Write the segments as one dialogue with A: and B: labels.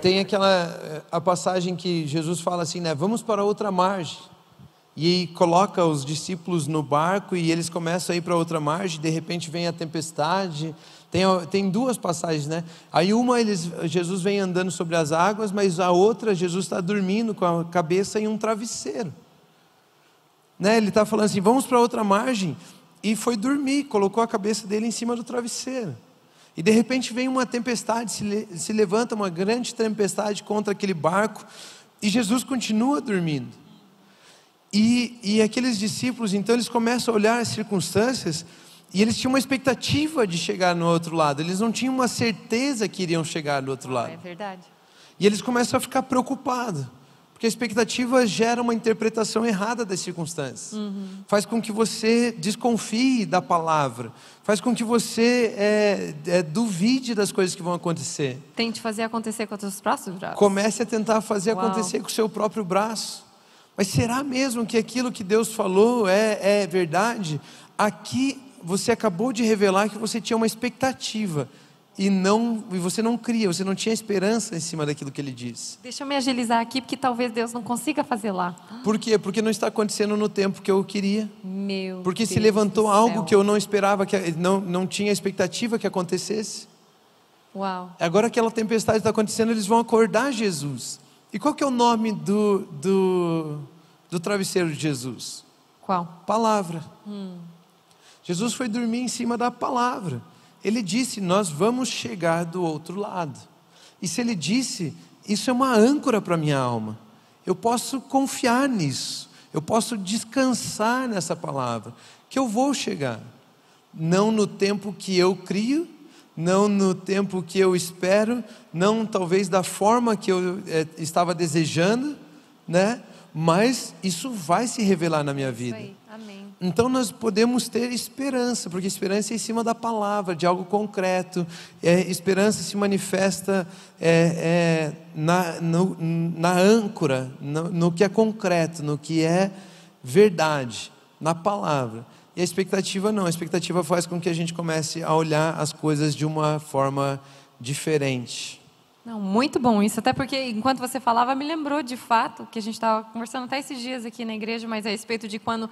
A: Tem aquela a passagem que Jesus fala assim, né? Vamos para outra margem. E coloca os discípulos no barco e eles começam a ir para outra margem, de repente vem a tempestade. Tem, tem duas passagens, né? Aí uma eles, Jesus vem andando sobre as águas, mas a outra Jesus está dormindo com a cabeça em um travesseiro. Né? Ele está falando assim, vamos para outra margem. E foi dormir, colocou a cabeça dele em cima do travesseiro. E de repente vem uma tempestade, se, le, se levanta uma grande tempestade contra aquele barco, e Jesus continua dormindo. E, e aqueles discípulos, então, eles começam a olhar as circunstâncias e eles tinham uma expectativa de chegar no outro lado, eles não tinham uma certeza que iriam chegar do outro lado.
B: É verdade.
A: E eles começam a ficar preocupados, porque a expectativa gera uma interpretação errada das circunstâncias. Uhum. Faz com que você desconfie da palavra, faz com que você é, é, duvide das coisas que vão acontecer.
B: Tente fazer acontecer com os seus próprios braços.
A: Comece a tentar fazer Uau. acontecer com o seu próprio braço. Mas será mesmo que aquilo que Deus falou é, é verdade? Aqui você acabou de revelar que você tinha uma expectativa e não e você não cria, você não tinha esperança em cima daquilo que ele disse.
B: Deixa eu me agilizar aqui porque talvez Deus não consiga fazer lá.
A: Por quê? Porque não está acontecendo no tempo que eu queria.
B: Meu
A: Porque
B: Deus
A: se levantou algo que eu não esperava que não não tinha expectativa que acontecesse.
B: Uau.
A: Agora aquela tempestade está acontecendo, eles vão acordar Jesus. E qual que é o nome do, do, do travesseiro de Jesus?
B: Qual?
A: Palavra.
B: Hum.
A: Jesus foi dormir em cima da palavra. Ele disse: Nós vamos chegar do outro lado. E se ele disse, isso é uma âncora para a minha alma. Eu posso confiar nisso. Eu posso descansar nessa palavra. Que eu vou chegar. Não no tempo que eu crio, não no tempo que eu espero, não talvez da forma que eu é, estava desejando, né? Mas isso vai se revelar na minha vida. Então nós podemos ter esperança, porque esperança é em cima da palavra, de algo concreto. É, esperança se manifesta é, é, na, no, na âncora, no, no que é concreto, no que é verdade, na palavra. E a expectativa não, a expectativa faz com que a gente comece a olhar as coisas de uma forma diferente.
B: Não, muito bom isso, até porque enquanto você falava, me lembrou de fato que a gente estava conversando até esses dias aqui na igreja, mas a respeito de quando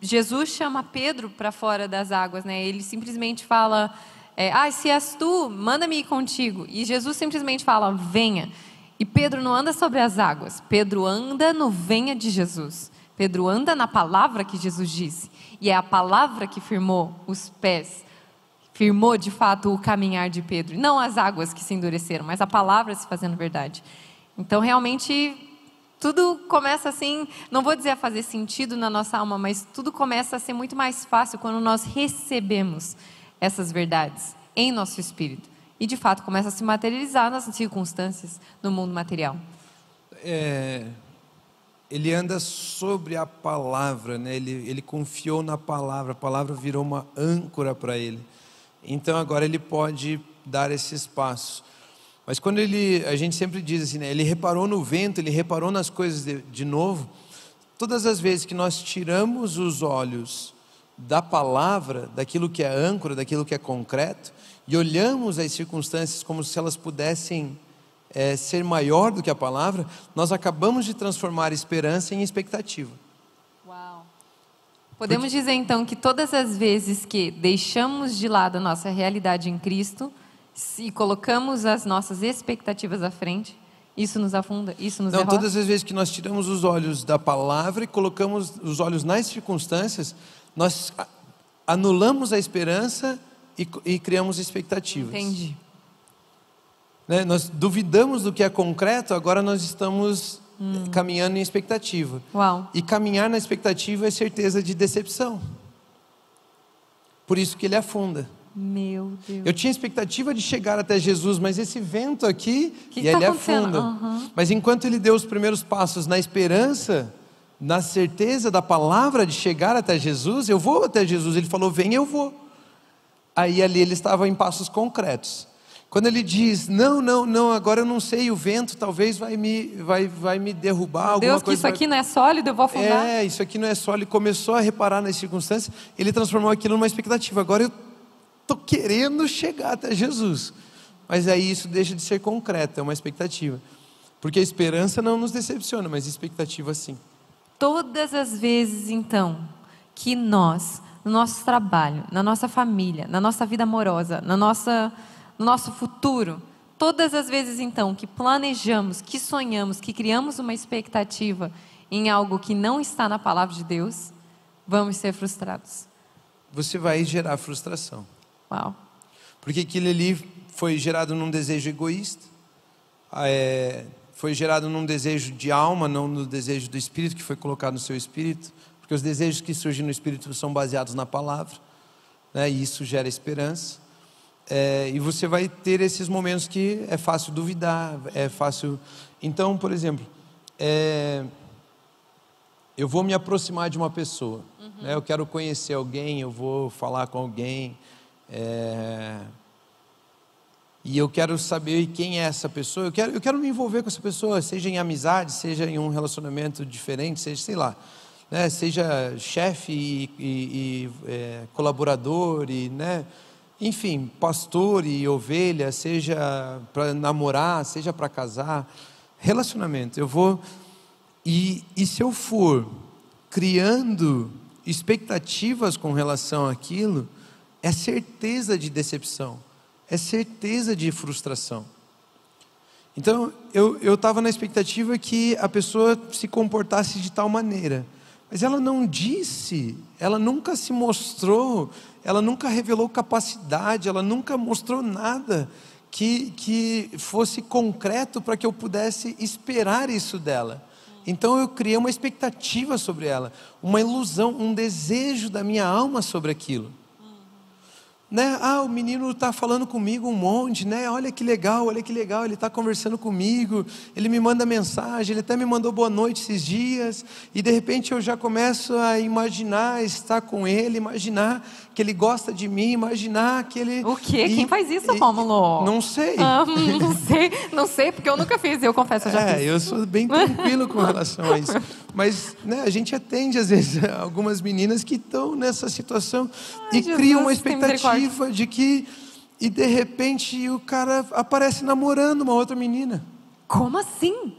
B: Jesus chama Pedro para fora das águas, né? Ele simplesmente fala: é, Ah, se és tu, manda-me ir contigo. E Jesus simplesmente fala: Venha. E Pedro não anda sobre as águas, Pedro anda no venha de Jesus. Pedro anda na palavra que Jesus disse. E é a palavra que firmou os pés, firmou de fato o caminhar de Pedro. Não as águas que se endureceram, mas a palavra se fazendo verdade. Então, realmente, tudo começa assim, não vou dizer a fazer sentido na nossa alma, mas tudo começa a ser muito mais fácil quando nós recebemos essas verdades em nosso espírito. E de fato começa a se materializar nas circunstâncias do mundo material.
A: É, ele anda sobre a palavra, né? ele, ele confiou na palavra, a palavra virou uma âncora para ele. Então agora ele pode dar esse espaço. Mas quando ele, a gente sempre diz assim, né? ele reparou no vento, ele reparou nas coisas de, de novo. Todas as vezes que nós tiramos os olhos da palavra, daquilo que é âncora, daquilo que é concreto, e olhamos as circunstâncias como se elas pudessem é, ser maior do que a palavra, nós acabamos de transformar esperança em expectativa.
B: Uau! Podemos Porque... dizer então que todas as vezes que deixamos de lado a nossa realidade em Cristo, se colocamos as nossas expectativas à frente, isso nos afunda, isso nos
A: Não,
B: derrota?
A: todas as vezes que nós tiramos os olhos da palavra e colocamos os olhos nas circunstâncias, nós anulamos a esperança e, e criamos expectativas.
B: Entendi.
A: Né? Nós duvidamos do que é concreto, agora nós estamos hum. caminhando em expectativa.
B: Uau.
A: E caminhar na expectativa é certeza de decepção. Por isso que ele afunda.
B: Meu Deus.
A: Eu tinha expectativa de chegar até Jesus, mas esse vento aqui,
B: Que
A: e
B: tá
A: ele
B: acontecendo?
A: afunda.
B: Aham.
A: Mas enquanto ele deu os primeiros passos na esperança, na certeza da palavra de chegar até Jesus, eu vou até Jesus. Ele falou: Vem, eu vou. Aí ali ele estava em passos concretos. Quando ele diz: Não, não, não, agora eu não sei, o vento talvez vai me, vai, vai me derrubar. alguma
B: Deus, que isso
A: vai-
B: aqui não é sólido, eu vou afundar.
A: é, isso aqui não é só. Ele começou a reparar nas circunstâncias, ele transformou aquilo numa expectativa. Agora eu estou querendo chegar até Jesus. Mas aí isso deixa de ser concreto, é uma expectativa. Porque a esperança não nos decepciona, mas a expectativa sim.
B: Todas as vezes, então, que nós, no nosso trabalho, na nossa família, na nossa vida amorosa, na nossa, no nosso futuro, todas as vezes, então, que planejamos, que sonhamos, que criamos uma expectativa em algo que não está na palavra de Deus, vamos ser frustrados.
A: Você vai gerar frustração.
B: Uau.
A: Porque aquilo ali foi gerado num desejo egoísta, é, foi gerado num desejo de alma, não no desejo do espírito que foi colocado no seu espírito, porque os desejos que surgem no espírito são baseados na palavra, né, e isso gera esperança. É, e você vai ter esses momentos que é fácil duvidar, é fácil. Então, por exemplo, é, eu vou me aproximar de uma pessoa, né? eu quero conhecer alguém, eu vou falar com alguém, é, e eu quero saber quem é essa pessoa, eu quero, eu quero me envolver com essa pessoa, seja em amizade, seja em um relacionamento diferente, seja, sei lá, né? seja chefe e, e- e, é, colaborador, e, né? enfim, pastor e ovelha, seja para namorar, seja para casar, relacionamento, eu vou e, e se eu for criando expectativas com relação àquilo, é certeza de decepção, é certeza de frustração. Então, eu estava na expectativa que a pessoa se comportasse de tal maneira, mas ela não disse, ela nunca se mostrou, ela nunca revelou capacidade, ela nunca mostrou nada que, que fosse concreto para que eu pudesse esperar isso dela. Então eu criei uma expectativa sobre ela, uma ilusão, um desejo da minha alma sobre aquilo. Né? Ah, o menino está falando comigo um monte, né? Olha que legal, olha que legal, ele está conversando comigo, ele me manda mensagem, ele até me mandou boa noite esses dias, e de repente eu já começo a imaginar estar com ele, imaginar que ele gosta de mim, imaginar que ele.
B: O quê?
A: E-
B: Quem faz isso, Rômulo?
A: Não sei.
B: Ah, não sei, não sei, porque eu nunca fiz, eu confesso, eu já
A: É,
B: fiz.
A: eu sou bem tranquilo com relação a isso. Mas né, a gente atende, às vezes, algumas meninas que estão nessa situação
B: Ai,
A: e
B: Jesus,
A: criam uma expectativa de que. E de repente o cara aparece namorando uma outra menina.
B: Como assim?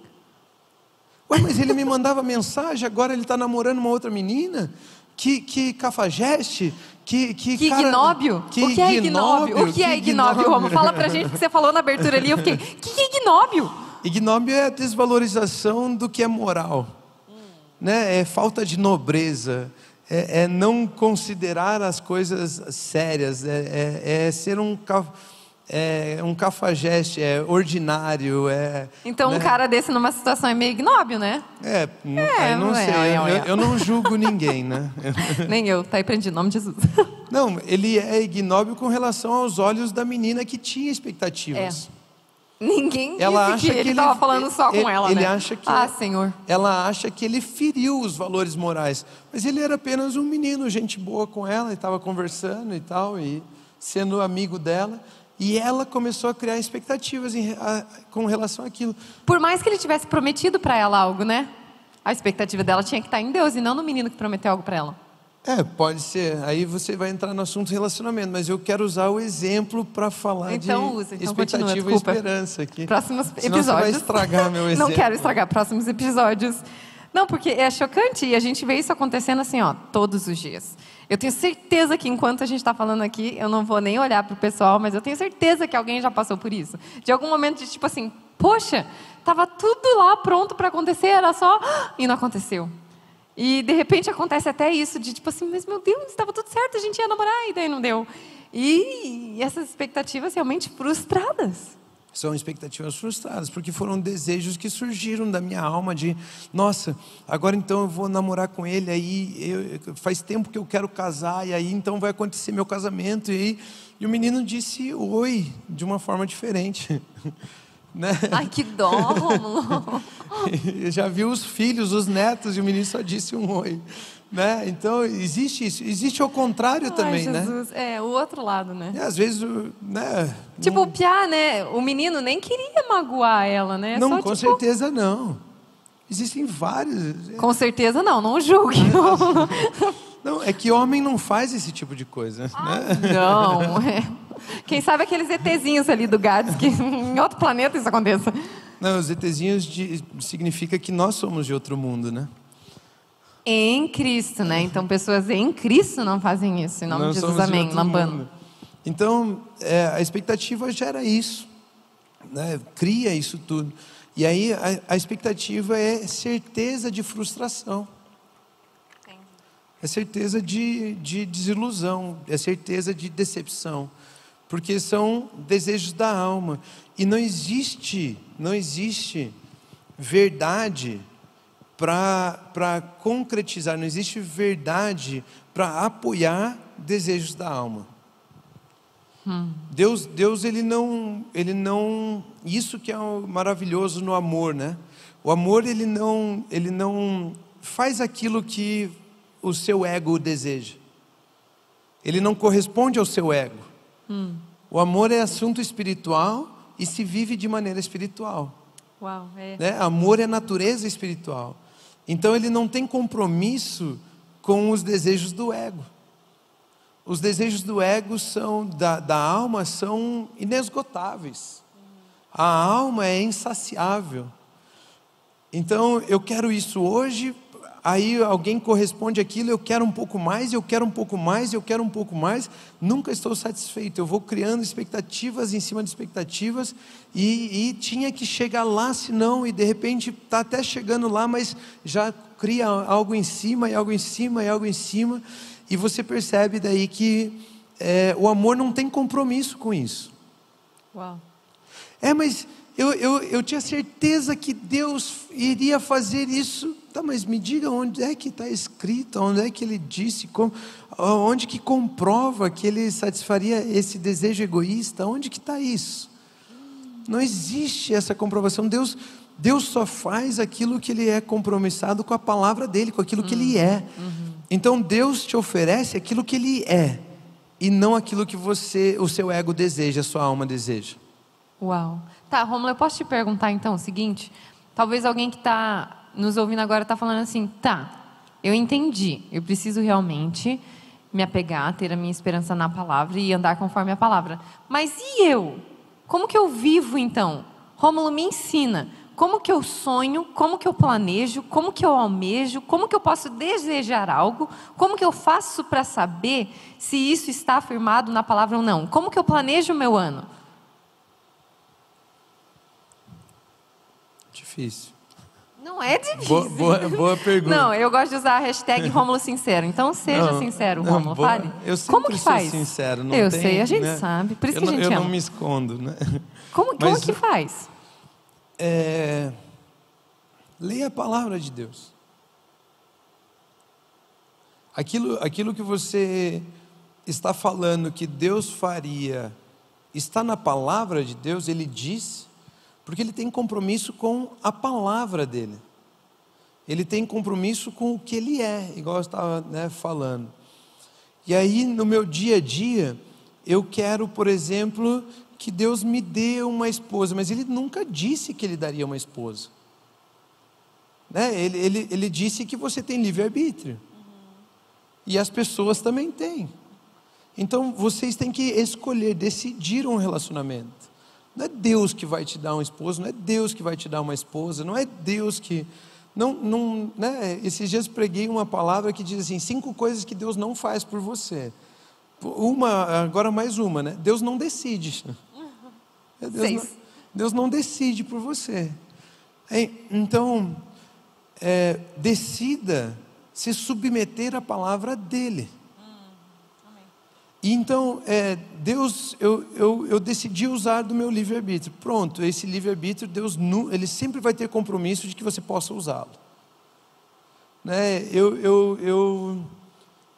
A: Ué, mas ele me mandava mensagem, agora ele está namorando uma outra menina? Que, que cafajeste? Que, que,
B: Que
A: cara-
B: ignóbio?
A: Que
B: o que é ignóbio? O que é ignóbio, Romo? Fala pra gente que você falou na abertura ali, eu fiquei, que que é ignóbio?
A: Ignóbio é a desvalorização do que é moral, né? É falta de nobreza, é, é não considerar as coisas sérias, é, é- é ser um é um cafajeste, é ordinário, é.
B: Então, um
A: né?
B: cara desse numa situação é meio ignóbio, né?
A: É,
B: É,
A: não
B: é,
A: sei,
B: é,
A: eu,
B: é.
A: eu não julgo ninguém, né?
B: Nem eu, tá aí prendi, em nome de Jesus.
A: Não, ele é ignóbil com relação aos olhos da menina que tinha expectativas.
B: Ninguém disse
A: Ela
B: que
A: que
B: ele
A: ele-
B: tava falando só com
A: ele-
B: ela,
A: ele
B: né?
A: acha que-
B: Ah, Senhor.
A: Ela acha que ele feriu os valores morais, mas ele era apenas um menino, gente boa com ela, e estava conversando e tal, e sendo amigo dela, e ela começou a criar expectativas em a- com relação àquilo.
B: Por mais que ele tivesse prometido pra ela algo, né? A expectativa dela tinha que estar em Deus e não no menino que prometeu algo pra ela.
A: É, pode ser. Aí você vai entrar no assunto relacionamento, mas eu quero usar o exemplo para falar
B: Então
A: de
B: usa, então
A: expectativa
B: continua,
A: e esperança aqui.
B: Próximos
A: Senão você vai
B: episódios.
A: estragar meu exemplo.
B: Não quero estragar próximos episódios. Não, porque é chocante e a gente vê isso acontecendo assim, ó, todos os dias. Eu tenho certeza que enquanto a gente está falando aqui, eu não vou nem olhar para o pessoal, mas eu tenho certeza que alguém já passou por isso. De algum momento de tipo assim, poxa, estava tudo lá pronto para acontecer, era só e não aconteceu. E de repente acontece até isso de tipo assim, mas meu Deus, estava tudo certo, a gente ia namorar e daí não deu. E, essas expectativas realmente frustradas.
A: São expectativas frustradas, porque foram desejos que surgiram da minha alma de, nossa, agora então eu vou namorar com ele, aí eu, faz tempo que eu quero casar, e aí então vai acontecer meu casamento, e aí, e o menino disse oi, de uma forma diferente. né?
B: Ai, que dó, Romulo.
A: já viu os filhos, os netos, e o menino só disse um oi. Né? Então, existe isso. Existe o contrário
B: Ai,
A: também, né?
B: Jesus. É, o outro lado, né?
A: E às vezes, né?
B: Tipo, o Piá, né? O menino nem queria magoar ela, né?
A: não,
B: Só,
A: com
B: tipo,
A: certeza não. Existem vários.
B: Com certeza não, não julgue.
A: Não, é que homem não faz esse tipo de coisa. né?
B: não. é. Quem sabe aqueles ETzinhos ali do Gades, que em outro planeta isso aconteça.
A: Não, os ETzinhos de, significa que nós somos de outro mundo, né?
B: Em Cristo, né? Então, pessoas em Cristo não fazem isso. Em nome
A: Nós
B: de Jesus,
A: de
B: amém.
A: outro
B: Lambano.
A: mundo. Então, é, a expectativa gera isso, né? cria isso tudo. E aí a, a expectativa é certeza de frustração, é certeza de, de desilusão, é certeza de decepção, porque são desejos da alma. E não existe, não existe verdade para concretizar, não existe verdade para apoiar desejos da alma. Deus, Deus ele não, ele não, isso que é o maravilhoso no amor, né? O amor ele não, ele não faz aquilo que o seu ego deseja. Ele não corresponde ao seu ego. O amor é assunto espiritual e se vive de maneira espiritual.
B: Uau, é.
A: Né? Amor é natureza espiritual. Então ele não tem compromisso com os desejos do ego. Os desejos do ego são da, da alma são inesgotáveis. A alma é insaciável. Então eu quero isso hoje, aí alguém corresponde aquilo, eu quero um pouco mais, eu quero um pouco mais, eu quero um pouco mais, nunca estou satisfeito. Eu vou criando expectativas em cima de expectativas e, e tinha que chegar lá, senão, e de repente está até chegando lá, mas já cria algo em cima, e algo em cima, e algo em cima, e você percebe daí que é, o amor não tem compromisso com isso.
B: Uau.
A: É, mas eu, eu, eu tinha certeza que Deus iria fazer isso. Tá, mas me diga onde é que está escrito, onde é que ele disse, como, onde que comprova que ele satisfaria esse desejo egoísta, onde que está isso? Não existe essa comprovação. Deus, Deus só faz aquilo que ele é compromissado com a palavra dele, com aquilo que ele é. Então Deus te oferece aquilo que ele é e não aquilo que você, o seu ego deseja, a sua alma deseja.
B: Uau. Tá, Romulo, eu posso te perguntar então o seguinte? Talvez alguém que está nos ouvindo agora está falando assim, tá, eu entendi, eu preciso realmente me apegar, ter a minha esperança na palavra e andar conforme a palavra. Mas e eu? Como que eu vivo então? Rômulo me ensina. Como que eu sonho? Como que eu planejo? Como que eu almejo? Como que eu posso desejar algo? Como que eu faço para saber se isso está afirmado na palavra ou não? Como que eu planejo o meu ano?
A: Difícil.
B: Não é difícil.
A: Boa, boa, boa pergunta.
B: Não, eu gosto de usar a hashtag Rômulo Sincero. Então seja
A: Não,
B: sincero,
A: não,
B: Rômulo,
A: boa.
B: fale.
A: Eu
B: Como que faz?
A: sincero. Não
B: eu
A: tem,
B: sei, a gente
A: né?
B: sabe. Por isso
A: eu
B: que a
A: não,
B: gente
A: eu
B: ama.
A: não me escondo, né?
B: Como, como
A: Mas-
B: que faz?
A: É, leia a palavra de Deus. Aquilo, aquilo que você está falando que Deus faria, está na palavra de Deus, Ele diz, porque Ele tem compromisso com a palavra dele. Ele tem compromisso com o que Ele é, igual eu estava né, falando. E aí, no meu dia a dia, eu quero, por exemplo, que Deus me dê uma esposa, mas Ele nunca disse que Ele daria uma esposa. Né? Ele, ele, ele disse que você tem livre-arbítrio. E as pessoas também têm. Então, vocês têm que escolher, decidir um relacionamento. Não é Deus que vai te dar um esposo, não é Deus que vai te dar uma esposa, não é Deus que. Não, não, né? Esses dias preguei uma palavra que diz assim: cinco coisas que Deus não faz por você. Uma, agora mais uma, né? Deus não decide. Deus
B: Seis.
A: não, Deus não decide por você. É, Então, é, decida se submeter à palavra dele. E então, é, Deus, eu, eu, eu decidi usar do meu livre-arbítrio. Pronto, esse livre-arbítrio, Deus ele sempre vai ter compromisso de que você possa usá-lo. Né? Eu, eu, eu,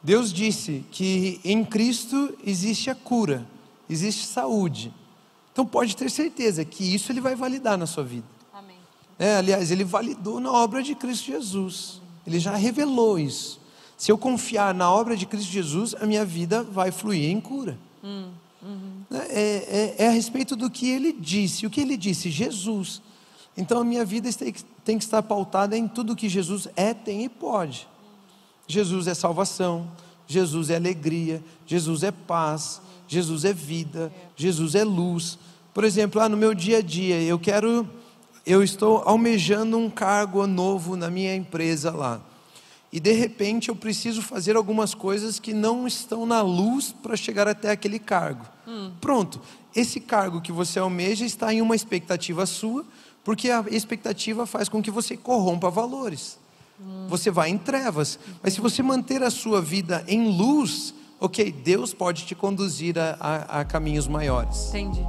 A: Deus disse que em Cristo existe a cura, existe saúde. Então pode ter certeza que isso Ele vai validar na sua vida. Amém. É, aliás, Ele validou na obra de Cristo Jesus. Ele já revelou isso. Se eu confiar na obra de Cristo Jesus, a minha vida vai fluir em cura. Hum, uhum. é, é, é, a respeito do que ele disse. O que ele disse? Jesus. Então a minha vida tem que, estar pautada em tudo que Jesus é, tem e pode. Jesus é salvação, Jesus é alegria, Jesus é paz, Jesus é vida, Jesus é luz. Por exemplo, ah, no meu dia a dia, eu quero, eu estou almejando um cargo novo na minha empresa lá e de repente eu preciso fazer algumas coisas que não estão na luz para chegar até aquele cargo. Hum. Pronto, esse cargo que você almeja está em uma expectativa sua, porque a expectativa faz com que você corrompa valores. Hum. Você vai em trevas, mas se você manter a sua vida em luz, ok, Deus pode te conduzir a, a, a caminhos maiores.
B: Entendi.